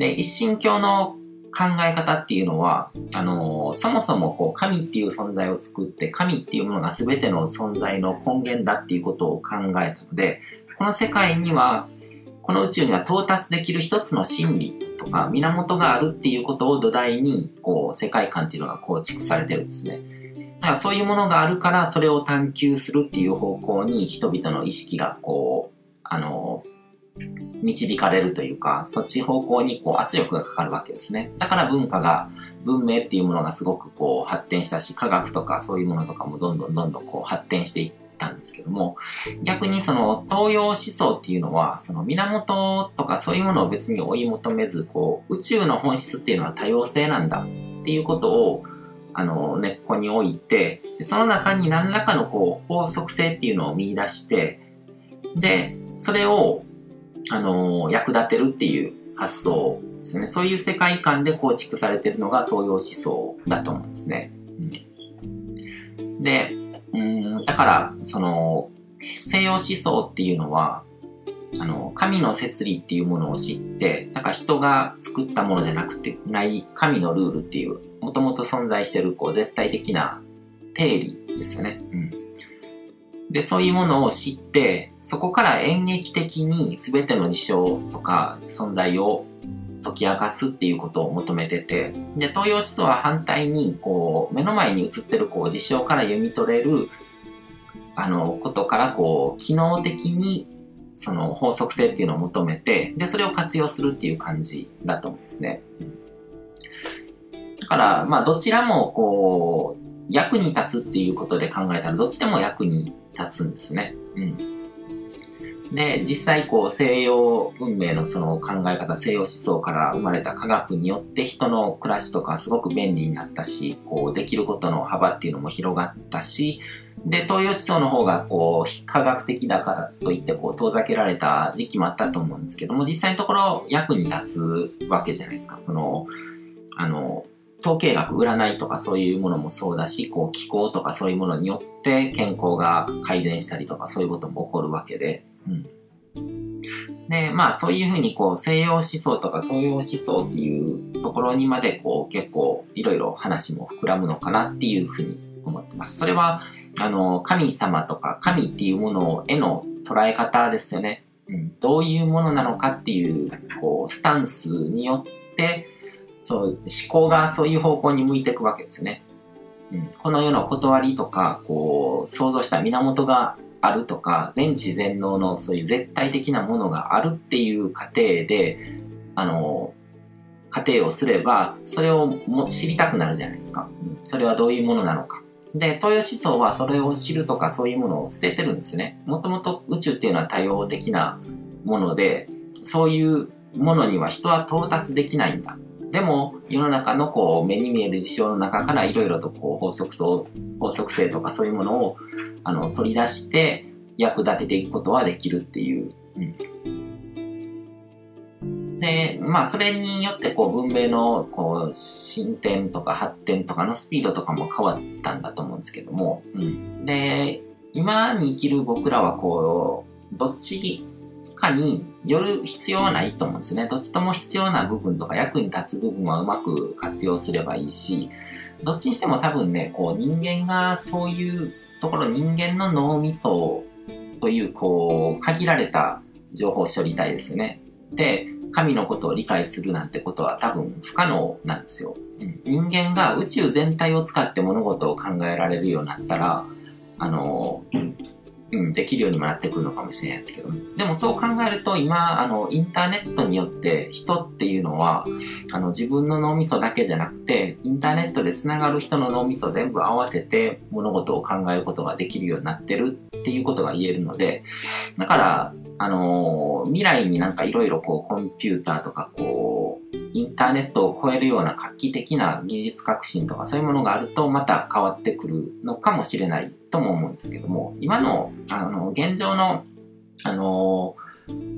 で、一神教の考え方っていうのは、あのー、そもそもこう神っていう存在を作って、神っていうものが全ての存在の根源だっていうことを考えたので、この世界には、この宇宙には到達できる一つの真理とか源があるっていうことを土台に、こう、世界観っていうのが構築されてるんですね。だからそういうものがあるから、それを探求するっていう方向に人々の意識が、こう、あの、導かれるというか、そっち方向にこう圧力がかかるわけですね。だから文化が、文明っていうものがすごくこう発展したし、科学とかそういうものとかもどんどんどんどんこう発展していったんですけども、逆にその東洋思想っていうのは、その源とかそういうものを別に追い求めず、こう宇宙の本質っていうのは多様性なんだっていうことを、あの、根っこに置いて、その中に何らかのこう法則性っていうのを見出して、で、それをあの、役立てるっていう発想ですね。そういう世界観で構築されてるのが東洋思想だと思うんですね。うん、で、うん、だから、その、西洋思想っていうのは、あの、神の摂理っていうものを知って、だから人が作ったものじゃなくて、ない神のルールっていう、もともと存在してる、こう、絶対的な定理ですよね。うん。で、そういうものを知って、そこから演劇的に全ての事象とか存在を解き明かすっていうことを求めてて、で、東洋思想は反対に、こう、目の前に映ってるこう事象から読み取れる、あの、ことから、こう、機能的に、その法則性っていうのを求めて、で、それを活用するっていう感じだと思うんですね。だから、まあ、どちらも、こう、役に立つっていうことで考えたら、どっちでも役に立つんですね。うん。で、実際こう西洋文明のその考え方、西洋思想から生まれた科学によって人の暮らしとかすごく便利になったし、こうできることの幅っていうのも広がったし、で、東洋思想の方がこう非科学的だからといってこう遠ざけられた時期もあったと思うんですけども、実際のところ役に立つわけじゃないですか。その、あの、統計学、占いとかそういうものもそうだし、こう気候とかそういうものによって健康が改善したりとかそういうことも起こるわけで、うん。で、まあそういうふうにこう西洋思想とか東洋思想っていうところにまでこう結構いろいろ話も膨らむのかなっていうふうに思ってます。それは、あの、神様とか神っていうものへの捉え方ですよね。うん、どういうものなのかっていう、こう、スタンスによって、そう、思考がそういう方向に向いていくわけですね。うん、この世の断りとか、こう、想像した源があるとか、全知全能のそういう絶対的なものがあるっていう過程で、あの、過程をすれば、それをも知りたくなるじゃないですか。うん、それはどういうものなのか。で、東洋思想はそれを知るとかそういうものを捨ててるんですね。もともと宇宙っていうのは多様的なもので、そういうものには人は到達できないんだ。でも、世の中のこう、目に見える事象の中からいろいろとこう、法則法則性とかそういうものを、あの、取り出して役立てていくことはできるっていう。うん、で、まあ、それによってこう、文明のこう、進展とか発展とかのスピードとかも変わったんだと思うんですけども、うん。で、今に生きる僕らはこう、どっちかによる必要はないと思うんですね。どっちとも必要な部分とか役に立つ部分はうまく活用すればいいし、どっちにしても多分ね、こう人間がそういうところ人間の脳みそというこう限られた情報処理体ですね。で、神のことを理解するなんてことは多分不可能なんですよ。うん、人間が宇宙全体を使って物事を考えられるようになったら、あの、うん、できるようにもなってくるのかもしれないですけど、でもそう考えると今、あの、インターネットによって人っていうのは、あの、自分の脳みそだけじゃなくて、インターネットで繋がる人の脳みそ全部合わせて物事を考えることができるようになってるっていうことが言えるので、だから、あの未来になんかいろこう、コンピューターとかこう、ターネットを超えるような画期的な技術革新とかそういうものがあるとまた変わってくるのかもしれないとも思うんですけども、今の、あの、現状の、あの、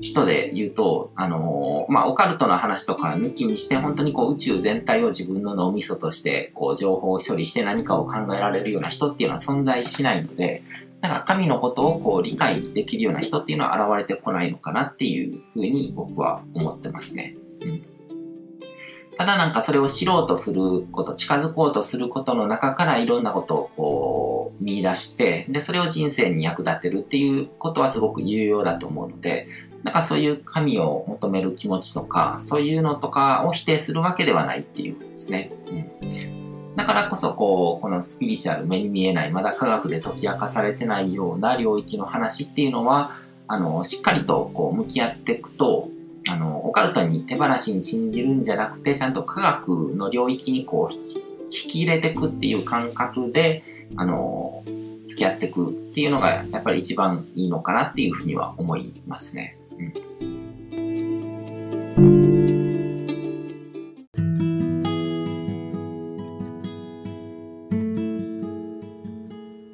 人で言うと、あのまあ、オカルトの話とか抜きにして、本当にこう宇宙全体を自分の脳みそとして、こう情報を処理して何かを考えられるような人っていうのは存在しないので、だか神のことをこう理解できるような人っていうのは現れてこないのかなっていうふうに僕は思ってますね。うんただなんかそれを知ろうとすること、近づこうとすることの中からいろんなことをこう見出して、で、それを人生に役立てるっていうことはすごく有用だと思うので、なんかそういう神を求める気持ちとか、そういうのとかを否定するわけではないっていうことですね。うんだからこそ、こう、このスピリチュアル、目に見えない、まだ科学で解き明かされてないような領域の話っていうのは、あの、しっかりとこう向き合っていくと、あの、オカルトに手放しに信じるんじゃなくて、ちゃんと科学の領域にこう、引き入れていくっていう感覚で、あの、付き合っていくっていうのが、やっぱり一番いいのかなっていうふうには思いますね。うん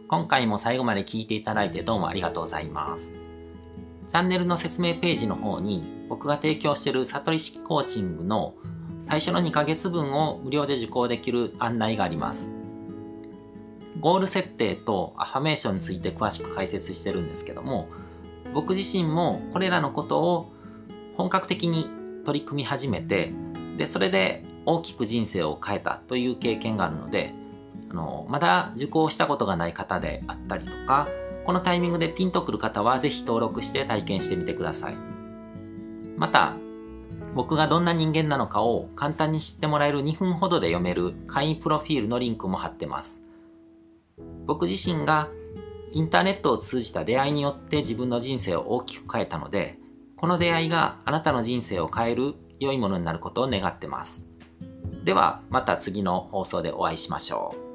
今回も最後まで聞いていただいてどうもありがとうございます。チャンネルの説明ページの方に僕が提供している悟り式コーチングの最初の2ヶ月分を無料で受講できる案内があります。ゴール設定とアファメーションについて詳しく解説してるんですけども僕自身もこれらのことを本格的に取り組み始めてでそれで大きく人生を変えたという経験があるのであのまだ受講したことがない方であったりとかこのタイミングでピンとくる方はぜひ登録して体験してみてくださいまた僕がどんな人間なのかを簡単に知ってもらえる2分ほどで読める会員プロフィールのリンクも貼ってます。僕自身がインターネットを通じた出会いによって自分の人生を大きく変えたのでこの出会いがあなたの人生を変える良いものになることを願ってます。ではまた次の放送でお会いしましょう。